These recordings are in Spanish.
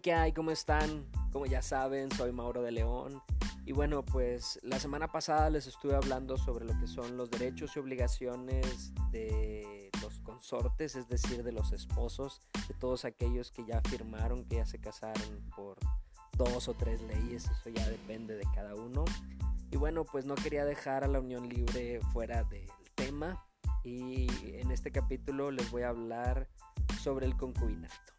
¿qué hay? ¿Cómo están? Como ya saben, soy Mauro de León. Y bueno, pues la semana pasada les estuve hablando sobre lo que son los derechos y obligaciones de los consortes, es decir, de los esposos, de todos aquellos que ya firmaron, que ya se casaron por dos o tres leyes, eso ya depende de cada uno. Y bueno, pues no quería dejar a la unión libre fuera del tema y en este capítulo les voy a hablar sobre el concubinato.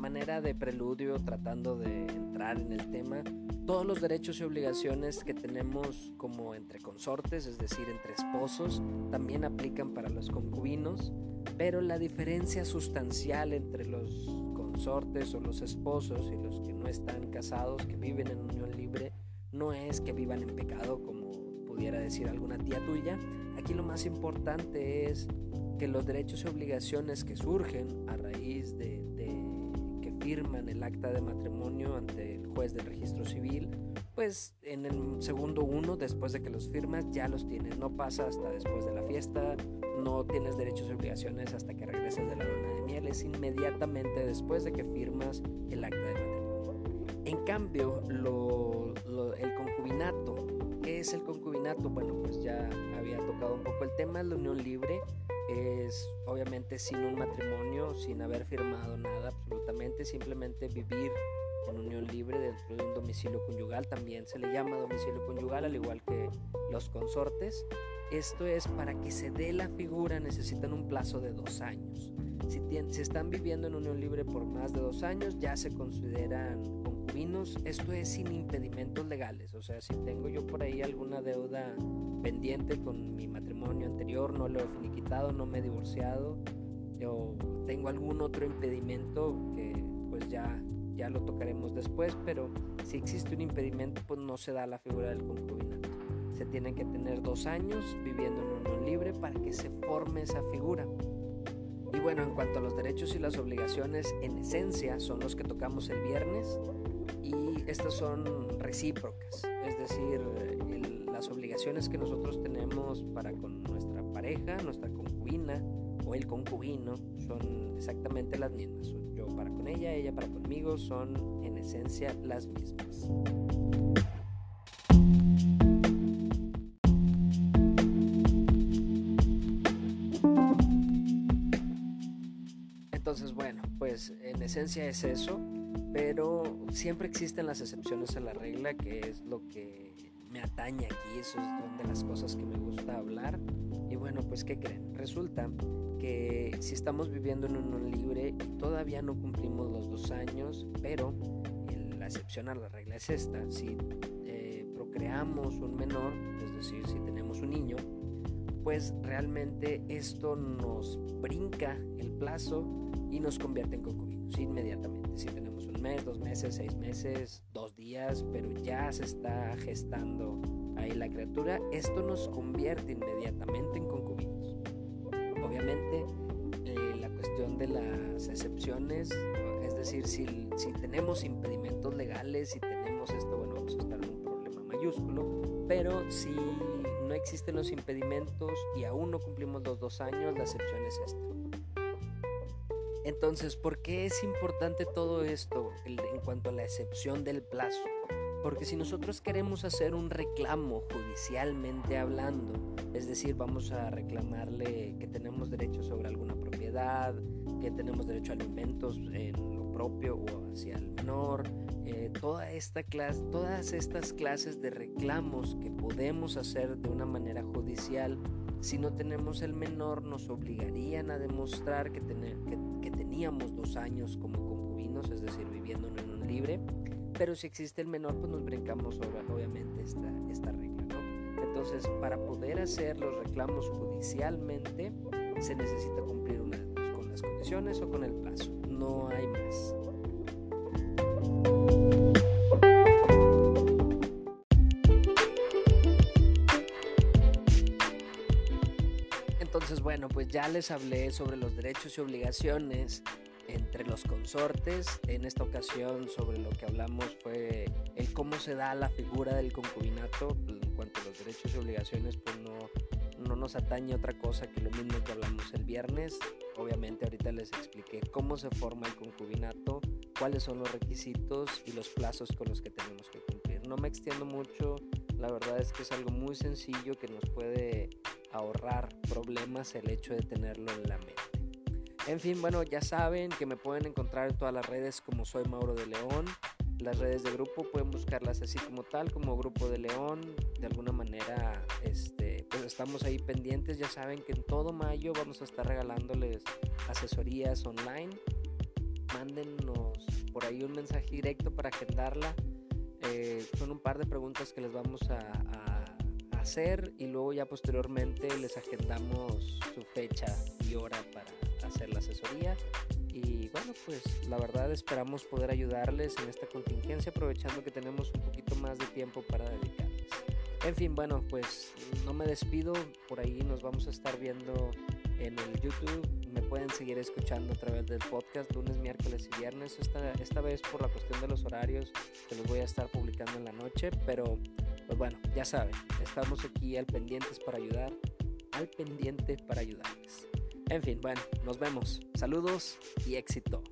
Manera de preludio, tratando de entrar en el tema, todos los derechos y obligaciones que tenemos como entre consortes, es decir, entre esposos, también aplican para los concubinos, pero la diferencia sustancial entre los consortes o los esposos y los que no están casados, que viven en unión libre, no es que vivan en pecado como pudiera decir alguna tía tuya. Aquí lo más importante es que los derechos y obligaciones que surgen a raíz de, firman el acta de matrimonio ante el juez del registro civil, pues en el segundo uno, después de que los firmas, ya los tienes. No pasa hasta después de la fiesta, no tienes derechos y obligaciones hasta que regreses de la luna de miel, es inmediatamente después de que firmas el acta de matrimonio. En cambio, el concubinato, ¿qué es el concubinato? Bueno, pues ya había tocado un poco el tema, la unión libre es obviamente sin un matrimonio, sin haber firmado nada simplemente vivir en unión libre dentro de un domicilio conyugal, también se le llama domicilio conyugal al igual que los consortes. Esto es para que se dé la figura necesitan un plazo de dos años. Si, si están viviendo en unión libre por más de dos años ya se consideran concubinos. Esto es sin impedimentos legales. O sea, si tengo yo por ahí alguna deuda pendiente con mi matrimonio anterior, no lo he finiquitado, no me he divorciado, o tengo algún otro impedimento que pues ya ya lo tocaremos después, pero si existe un impedimento, pues no se da la figura del concubinato. Se tienen que tener dos años viviendo en unión libre para que se forme esa figura. Y bueno, en cuanto a los derechos y las obligaciones, en esencia son los que tocamos el viernes y estas son recíprocas, es decir, las obligaciones que nosotros tenemos para con nuestra pareja, nuestra concubina o el concubino son exactamente las mismas para con ella, ella para conmigo, son en esencia las mismas. Entonces, bueno, pues en esencia es eso, pero siempre existen las excepciones a la regla, que es lo que me atañe aquí, eso es de las cosas que me gusta hablar. Y bueno, pues ¿qué creen? Resulta que si estamos viviendo en unión libre todavía no cumplimos los dos años, pero la excepción a la regla es esta, si eh, procreamos un menor, es decir, si tenemos un niño, pues realmente esto nos brinca el plazo y nos convierte en concubinos inmediatamente. Si tenemos un mes, dos meses, seis meses, dos días, pero ya se está gestando ahí la criatura, esto nos convierte inmediatamente en concubinos. Obviamente, eh, la cuestión de las excepciones, es decir, si, si tenemos impedimentos legales, si tenemos esto, bueno, vamos a estar en un problema mayúsculo, pero si no existen los impedimentos y aún no cumplimos los dos años, la excepción es esta. Entonces, ¿por qué es importante todo esto en cuanto a la excepción del plazo? Porque si nosotros queremos hacer un reclamo judicialmente hablando, es decir, vamos a reclamarle que tenemos derecho sobre alguna propiedad, que tenemos derecho a alimentos en propio o hacia el menor, eh, toda esta clase, todas estas clases de reclamos que podemos hacer de una manera judicial, si no tenemos el menor, nos obligarían a demostrar que, que, teníamos dos años como concubinos, es decir, viviendo en un libre pero si existe el menor, pues nos brincamos sobre, obviamente esta, esta regla, ¿no? Entonces, para poder hacer los reclamos judicialmente, se necesita cumplir una con las condiciones o con el plazo. No hay más. Entonces, bueno, pues ya les hablé sobre los derechos y obligaciones entre los consortes. En esta ocasión sobre lo que hablamos fue el cómo se da la figura del concubinato en cuanto a los derechos y obligaciones, pues no, no nos atañe otra cosa que lo mismo que hablamos el viernes. Obviamente ahorita les expliqué cómo se forma el concubinato, cuáles son los requisitos y los plazos con los que tenemos que cumplir. No me extiendo mucho, la verdad es que es algo muy sencillo que nos puede ahorrar problemas el hecho de tenerlo en la mente. En fin, bueno, ya saben que me pueden encontrar en todas las redes como soy Mauro de León. Las redes de grupo pueden buscarlas así como tal, como Grupo de León. De alguna manera, este, pues estamos ahí pendientes. Ya saben que en todo mayo vamos a estar regalándoles asesorías online. Mándennos por ahí un mensaje directo para agendarla. Eh, son un par de preguntas que les vamos a, a hacer y luego ya posteriormente les agendamos su fecha y hora para hacer la asesoría. Y bueno, pues la verdad esperamos poder ayudarles en esta contingencia aprovechando que tenemos un poquito más de tiempo para dedicarles. En fin, bueno, pues no me despido, por ahí nos vamos a estar viendo en el YouTube. Me pueden seguir escuchando a través del podcast lunes, miércoles y viernes. Esta, esta vez por la cuestión de los horarios que los voy a estar publicando en la noche, pero pues bueno, ya saben, estamos aquí al pendientes para ayudar, al pendiente para ayudarles. En fin, bueno, nos vemos. Saludos y éxito.